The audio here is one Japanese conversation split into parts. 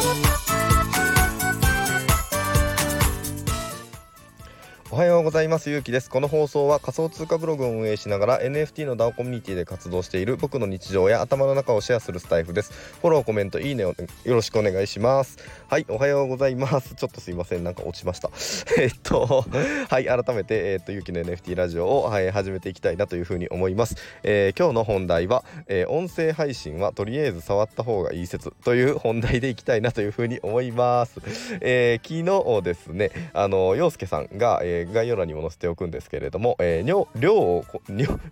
Thank you. おはようございます。ゆうきです。この放送は仮想通貨ブログを運営しながら NFT の DAO コミュニティで活動している僕の日常や頭の中をシェアするスタイフです。フォローコメントいいねをよろしくお願いします。はいおはようございます。ちょっとすいません。なんか落ちました。えっと はい改めてえっとゆうきの NFT ラジオを、はい、始めていきたいなというふうに思います、えー、今日の本題は、えー、音声配信はとりあえず触った方がいい説という本題でいきたいなというふうに思います、えー、昨日ですねあの陽介さんが、えー、概要欄にも載せておくんですけれども、えー、量量を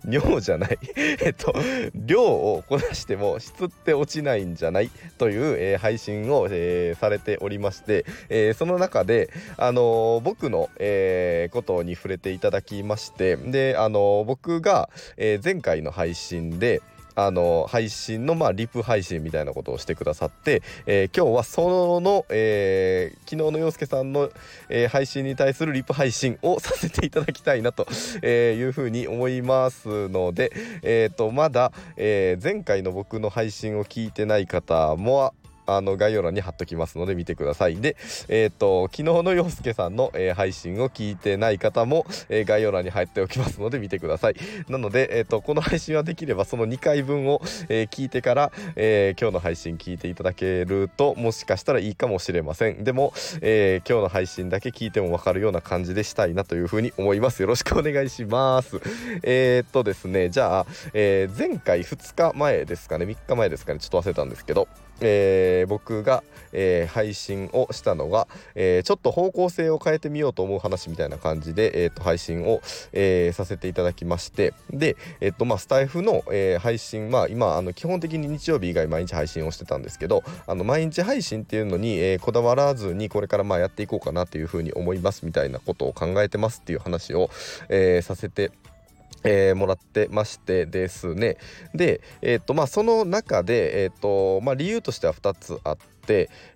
尿じゃないえっと量をこなしても質って落ちないんじゃないという、えー、配信を、えー、されておりまして、えー、その中で、あのー、僕の、えー、ことに触れていただきましてで、あのー、僕が、えー、前回の配信であの配信のまあリプ配信みたいなことをしてくださって、えー、今日はその、えー、昨日の洋介さんの、えー、配信に対するリプ配信をさせていただきたいなと、えいうふうに思いますので、えーと、まだ、えー前回の僕の配信を聞いてない方もあの概要欄に貼っときますので見てください。でえっ、ー、と昨日の洋介さんの、えー、配信を聞いてない方も、えー、概要欄に入っておきますので見てください。なのでえっ、とこの配信はできればその2回分を、え聞いてから、え今日の配信聞いていただけるともしかしたらいいかもしれません。でも、え今日の配信だけ聞いても分かるような感じでしたいなというふうに思います。よろしくお願いします。えっとですねじゃあ、え前回2日前ですかね3日前ですかねちょっと忘れたんですけどえー、僕が、えー、配信をしたのが、えー、ちょっと方向性を変えてみようと思う話みたいな感じで、えーと、配信を、えさせていただきましてで、えーとまあ、スタイフの、え配信まあ今あの基本的に日曜日以外毎日配信をしてたんですけどあの毎日配信っていうのに、えこだわらずにこれからまあやっていこうかなというふうに思いますみたいなことを考えてますっていう話を、えさせて頂きましたえー、もらってましてですね。で、えーとまあ、その中で、えーとまあ、理由としては2つあって、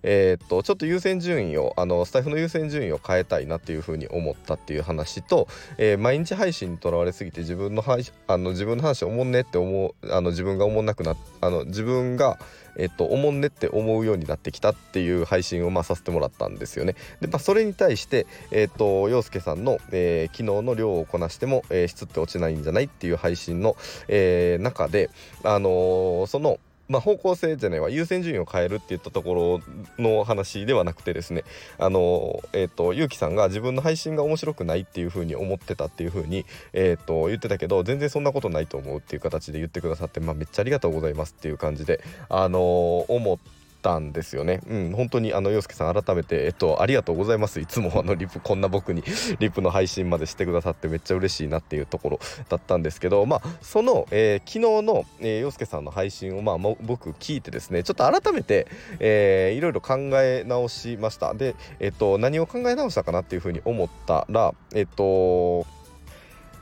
えー、とちょっと優先順位をあのスタイフの優先順位を変えたいなっていうふうに思ったっていう話と、えー、毎日配信にとらわれすぎて自分の配あの自分の話おもんねって思うあの自分がおもんなくなあの自分がえっと、おもんねって思うようになってきたっていう配信をまあさせてもらったんですよね。で、まあ、それに対して、えっと、陽介さんの、えー、昨日の量をこなしても、えー、質って落ちないんじゃないっていう配信の、えー、中で、あのー、その、まあ、方向性じゃないわ。優先順位を変えるっていったところの話ではなくてですね。あのえっ、ー、とゆうきさんが自分の配信が面白くないっていうふうに思ってたっていうふうにえ、ー、と言ってたけど全然そんなことないと思うっていう形で言ってくださってまあめっちゃありがとうございますっていう感じであの思ってたんですよね。うん、本当にあの洋介さん改めてえっとありがとうございます。いつもあのリプこんな僕にリップの配信までしてくださってめっちゃ嬉しいなっていうところだったんですけど、まあその、えー、昨日の、えー、洋介さんの配信をまあ僕聞いてですね、ちょっと改めて、えー、いろいろ考え直しました。で、えっと何を考え直したかなっていうふうに思ったら、えっと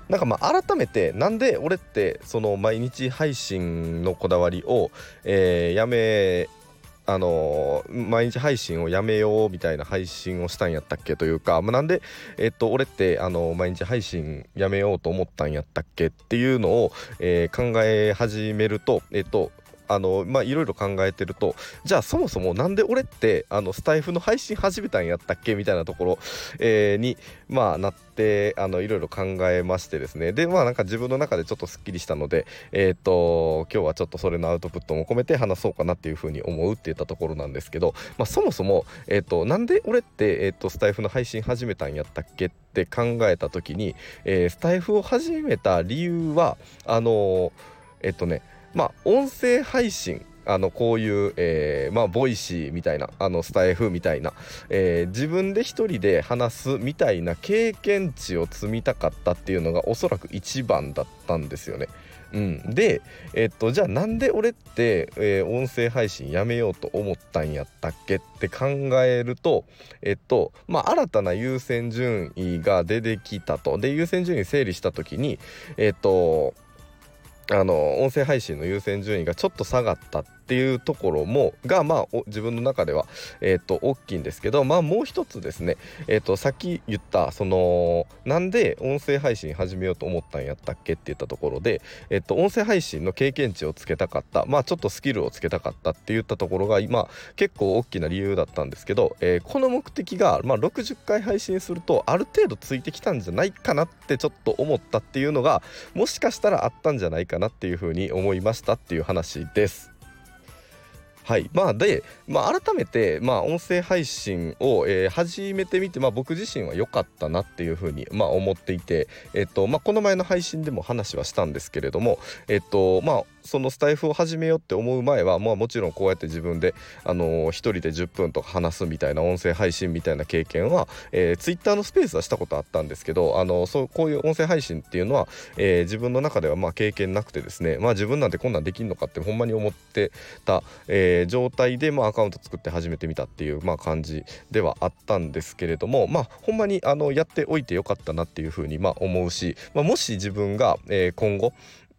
なんかまあ改めてなんで俺ってその毎日配信のこだわりを、えー、やめあの毎日配信をやめようみたいな配信をしたんやったっけというか、まあ、なんで、えっと、俺ってあの毎日配信やめようと思ったんやったっけっていうのを、えー、考え始めると、えっと、あのまあいろいろ考えてるとじゃあそもそもなんで俺ってあのスタイフの配信始めたんやったっけみたいなところ、えー、にまあなってあのいろいろ考えましてですね。でまあなんか自分の中でちょっとすっきりしたのでえっ、ー、と今日はちょっとそれのアウトプットも込めて話そうかなっていうふうに思うって言ったところなんですけど、まあ、そもそも、えーと、なんで俺って、えーと、スタイフの配信始めたんやったっけって考えた時に、えー、スタイフを始めた理由はあの、えっ、とねまあ音声配信あのこういう、えー、まあボイシーみたいなあのスタイフみたいな、えー、自分で一人で話すみたいな経験値を積みたかったっていうのがおそらく一番だったんですよね。うん、で、えっと、じゃあなんで俺って、えー、音声配信やめようと思ったんやったっけって考えるとえっとまあ新たな優先順位が出てきたとで優先順位整理した時にえっとあの音声配信の優先順位がちょっと下がったっっていうところもがまあ自分の中では、えーと、大きいんですけどまあもう一つですね、えーと、さっき言ったそのなんで音声配信始めようと思ったんやったっけって言ったところで、えーと、音声配信の経験値をつけたかったまあちょっとスキルをつけたかったって言ったところが今結構大きな理由だったんですけど、えー、この目的が、まあ、60回配信するとある程度ついてきたんじゃないかなってちょっと思ったっていうのがもしかしたらあったんじゃないかなっていうふうに思いましたっていう話です。はい。まあ、で、まあ、改めて、まあ、音声配信を、えー、始めてみて、まあ、僕自身は良かったなっていうふうに、まあ、思っていて、えっとまあ、この前の配信でも話はしたんですけれども、えっとまあ、そのスタイフを始めようって思う前は、まあ、もちろんこうやって自分で、あのー、1人で10分とか話すみたいな音声配信みたいな経験は、えー、Twitter のスペースはしたことあったんですけど、あのー、そうこういう音声配信っていうのは、えー、自分の中ではまあ経験なくてですね、まあ、自分なんてこんなんできんのかってほんまに思ってた、えー、状態で、まあ、アカウント作って始めてみたっていう、まあ、感じではあったんですけれども、まあ、ほんまにあのやっておいてよかったなっていうふうにまあ思うし、まあ、もし自分が、えー、今後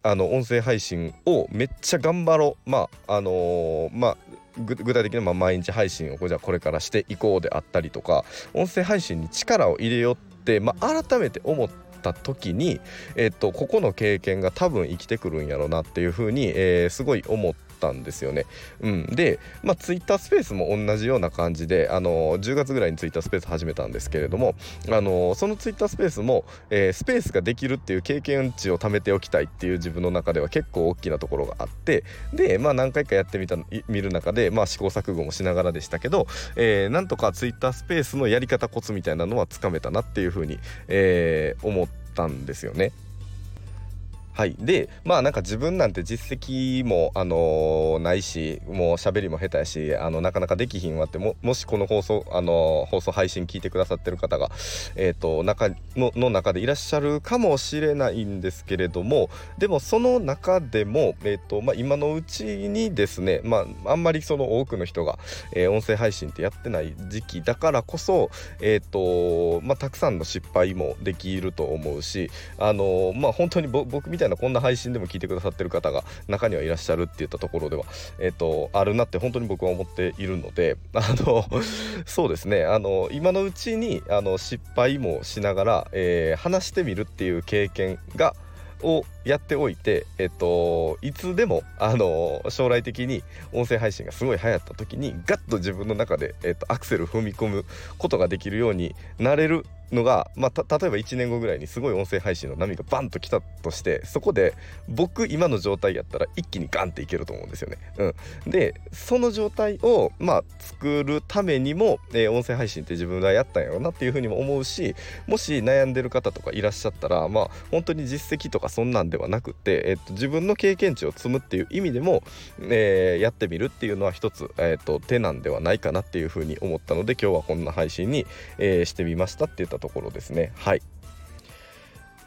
あの音声配信をめっちゃ頑張ろうまああのー、まあ具体的にま毎日配信をじゃこれからしていこうであったりとか音声配信に力を入れようって、まあ、改めて思った時に、えっと、ここの経験が多分生きてくるんやろうなっていうふうに、えー、すごい思って。ったんですよね。うん、で、まあ、ツイッタースペースも同じような感じで、あの10月ぐらいにツイッタースペース始めたんですけれども、あのそのツイッタースペースも、えー、スペースができるっていう経験値を貯めておきたいっていう自分の中では結構大きなところがあってで、まあ、何回かやってみた見る中で、まあ、試行錯誤もしながらでしたけど、えー、なんとかツイッタースペースのやり方コツみたいなのはつかめたなっていうふうに、えー、思ったんですよね。はい。でまあなんか自分なんて実績もあのー、ないしもう喋りも下手やしあのなかなかできひんわってももしこの放送あのー、放送配信聞いてくださってる方がえ、ー、と中のの中でいらっしゃるかもしれないんですけれどもでもその中でもえっ、とまあ今のうちにですねまああんまりその多くの人が、え音声配信ってやってない時期だからこそえっ、とまあたくさんの失敗もできると思うしあのまあ本当に僕みたいなこんな配信でも聞いてくださってる方が中にはいらっしゃるっていったところでは、えっ、と、あるなって本当に僕は思っているので、あの、そうですね、あの、今のうちにあの失敗もしながら、えー、話してみるっていう経験が、をやっておいて、えっと、いつでも、あの将来的に音声配信がすごい流行った時にガッと自分の中で、えっと、アクセル踏み込むことができるようになれるのが、まあ、例えば1年後ぐらいにすごい音声配信の波がバンと来たとしてそこで僕今の状態やったら一気にガンっていけると思うんですよね。うん、でその状態を、まあ、作るためにも、えー、音声配信って自分がやったんやろうなっていうふうにも思うしもし悩んでる方とかいらっしゃったらまあ本当に実績とかそんなんではなくて、えー、っと、自分の経験値を積むっていう意味でも、えー、やってみるっていうのは一つ、えー、っと手なんではないかなっていうふうに思ったので今日はこんな配信に、えしてみましたって言ったところですね。はい。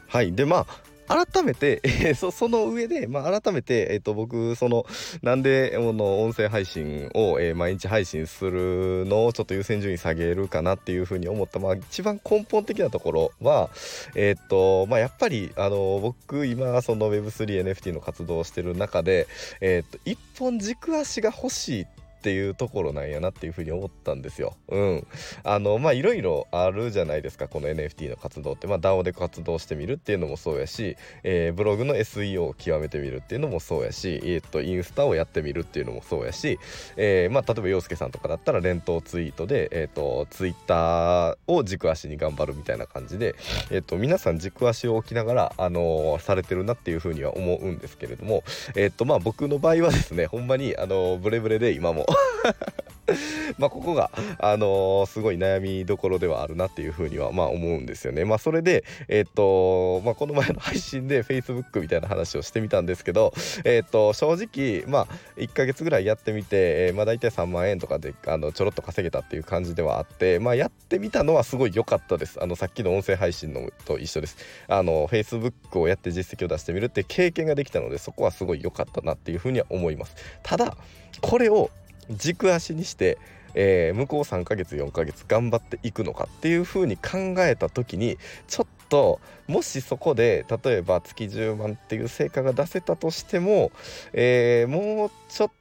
はい。でまあ改めて、えー、そその上で、まあ、改めて、えーと、僕そのなんでこの音声配信を、えー、毎日配信するのをちょっと優先順位下げるかなっていうふうに思った、まあ、一番根本的なところは、えーとまあ、やっぱりあの僕今その Web3NFT の活動をしてる中で、えーと、一本軸足が欲しいっっていうところなんやなっていうふうに思ったんですよ。うん。あのまあいろいろあるじゃないですかこの NFT の活動って。まあ DAO で活動してみるっていうのもそうやし、えー、ブログの SEO を極めてみるっていうのもそうやし、えー、っとインスタをやってみるっていうのもそうやし、えー、まあ例えば洋介さんとかだったら連投ツイートで、えー、っと Twitter を軸足に頑張るみたいな感じで、えー、っと皆さん軸足を置きながら、あのされてるなっていうふうには思うんですけれども、えっとまあ僕の場合はですねほんまにあのブレブレで今も まあここが、あのー、すごい悩みどころではあるなっていうふうにはまあ思うんですよね。まあそれで、え、っとまあ、この前の配信で Facebook みたいな話をしてみたんですけど、え、っと正直まあ1ヶ月ぐらいやってみて、え、まあ大体3万円とかであのちょろっと稼げたっていう感じではあってまあやってみたのはすごい良かったです。あのさっきの音声配信のと一緒です。あの Facebook をやって実績を出してみるって経験ができたのでそこはすごい良かったなっていうふうには思います。ただこれを軸足にして、えー、向こう3ヶ月4ヶ月頑張っていくのかっていうふうに考えた時にちょっともしそこで例えば月10万っていう成果が出せたとしても、えー、もうちょっと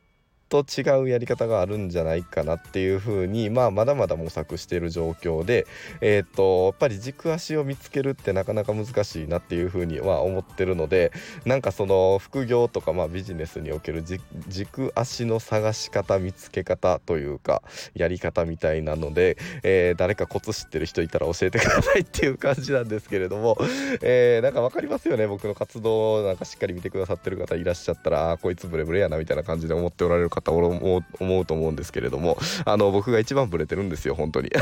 と違うやり方があるんじゃないかなっていうふうに、まあ、まだまだ模索している状況で、えー、っとやっぱり軸足を見つけるってなかなか難しいなっていうふうには思ってるのでなんかその副業とかまあビジネスにおける軸足の探し方見つけ方というかやり方みたいなので、えー、誰かコツ知ってる人いたら教えてくださいっていう感じなんですけれども、えー、なんか分かりますよね僕の活動なんかしっかり見てくださってる方いらっしゃったらこいつブレブレやなみたいな感じで思っておられる方も思うと思うんですけれどもあの僕が一番ブレてるんですよ本当に。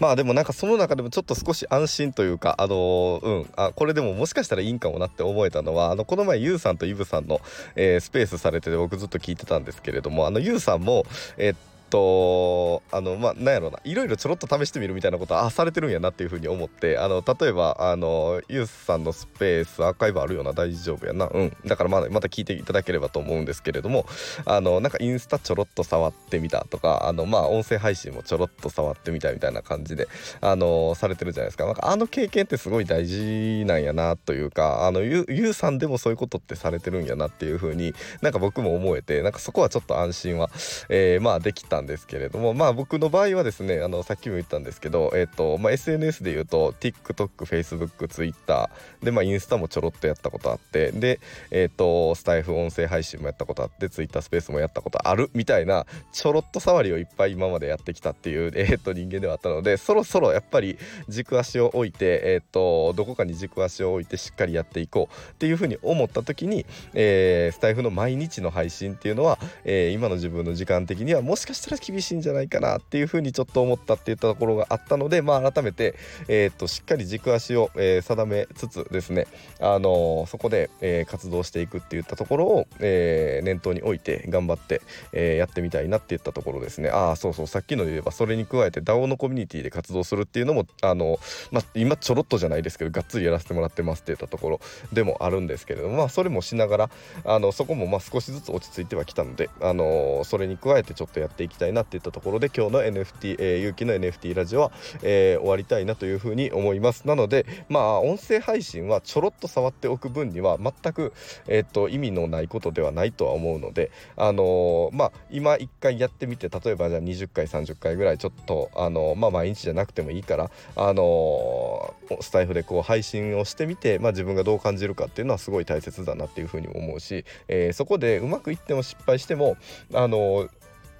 まあでもなんかその中でもちょっと少し安心というかあのうんあこれでももしかしたらいいんかもなって思えたのはあのこの前ゆうさんとイブさんの、えー、スペースされてて僕ずっと聞いてたんですけれどもあのゆうさんもえー、っとあのまあなんやろうな。いろいろちょろっと試してみるみたいなことはあされてるんやなっていうふうに思ってあの例えばあのユースさんのスペースアーカイブあるような。大丈夫やな。うん。だからままた聞いていただければと思うんですけれどもあのなんかインスタちょろっと触ってみたとかあのまあ音声配信もちょろっと触ってみたみたいな感じであのされてるじゃないですか。なんかあの経験ってすごい大事なんやなというかあのゆゆうさんでもそういうことってされてるんやなっていうふうになんか僕も思えてなんかそこはちょっと安心は、えー、まあできたんですけれどもまあ僕の場合はですねあのさっきも言ったんですけど、えーとまあ、SNS で言うと TikTok、Facebook、Twitter で、まあ、インスタもちょろっとやったことあってで、えーと、スタイフ音声配信もやったことあって Twitter スペースもやったことあるみたいなちょろっと触りをいっぱい今までやってきたっていう、えーと、人間ではあったのでそろそろやっぱり軸足を置いて、えーと、どこかに軸足を置いてしっかりやっていこうっていうふうに思った時に、えー、スタイフの毎日の配信っていうのは、えー、今の自分の時間的にはもしかしたら厳しいんじゃないかなっていうふうにちょっと思ったっていったところがあったのでまあ改めて、えー、っとしっかり軸足を、えー、定めつつですね、あのー、そこで、え活動していくっていったところを、え念頭に置いて頑張って、えやってみたいなっていったところですね。ああそうそうさっきので言えばそれに加えて DAO のコミュニティで活動するっていうのもあの、まあ、今ちょろっとじゃないですけどがっつりやらせてもらってますっていったところでもあるんですけれども、まあ、それもしながらあのそこもまあ少しずつ落ち着いてはきたので、あのそれに加えてちょっとやっていききたいなっていったところで今日の NFT、えー、勇気の NFT ラジオは、えー、終わりたいなというふうに思います。なのでまあ音声配信はちょろっと触っておく分には全く、えー、と意味のないことではないとは思うのであのー、まあ今1回やってみて例えばじゃあ20回30回ぐらいちょっとあのまあ毎日じゃなくてもいいからあのスタイフでこう配信をしてみて、まあ、自分がどう感じるかっていうのはすごい大切だなっていうふうに思うし、えー、そこでうまくいっても失敗してもあの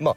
まあ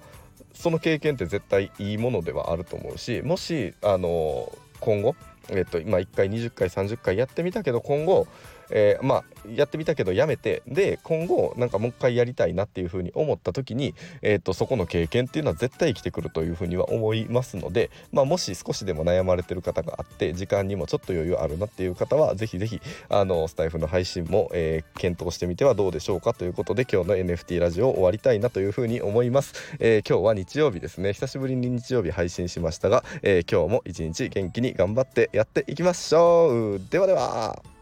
その経験って絶対いいものではあると思うしもしあの今後、えっと、今1回20回30回やってみたけど今後えー、まあやってみたけどやめてで今後なんかもう一回やりたいなっていうふうに思った時に、えーと、そこの経験っていうのは絶対生きてくるというふうには思いますので、まあ、もし少しでも悩まれてる方があって時間にもちょっと余裕あるなっていう方はぜひぜひあのスタイフの配信も、えー、検討してみてはどうでしょうかということで今日の NFT ラジオを終わりたいなというふうに思います、えー、今日は日曜日ですね。久しぶりに日曜日配信しましたが、えー、今日も一日元気に頑張ってやっていきましょう。ではでは。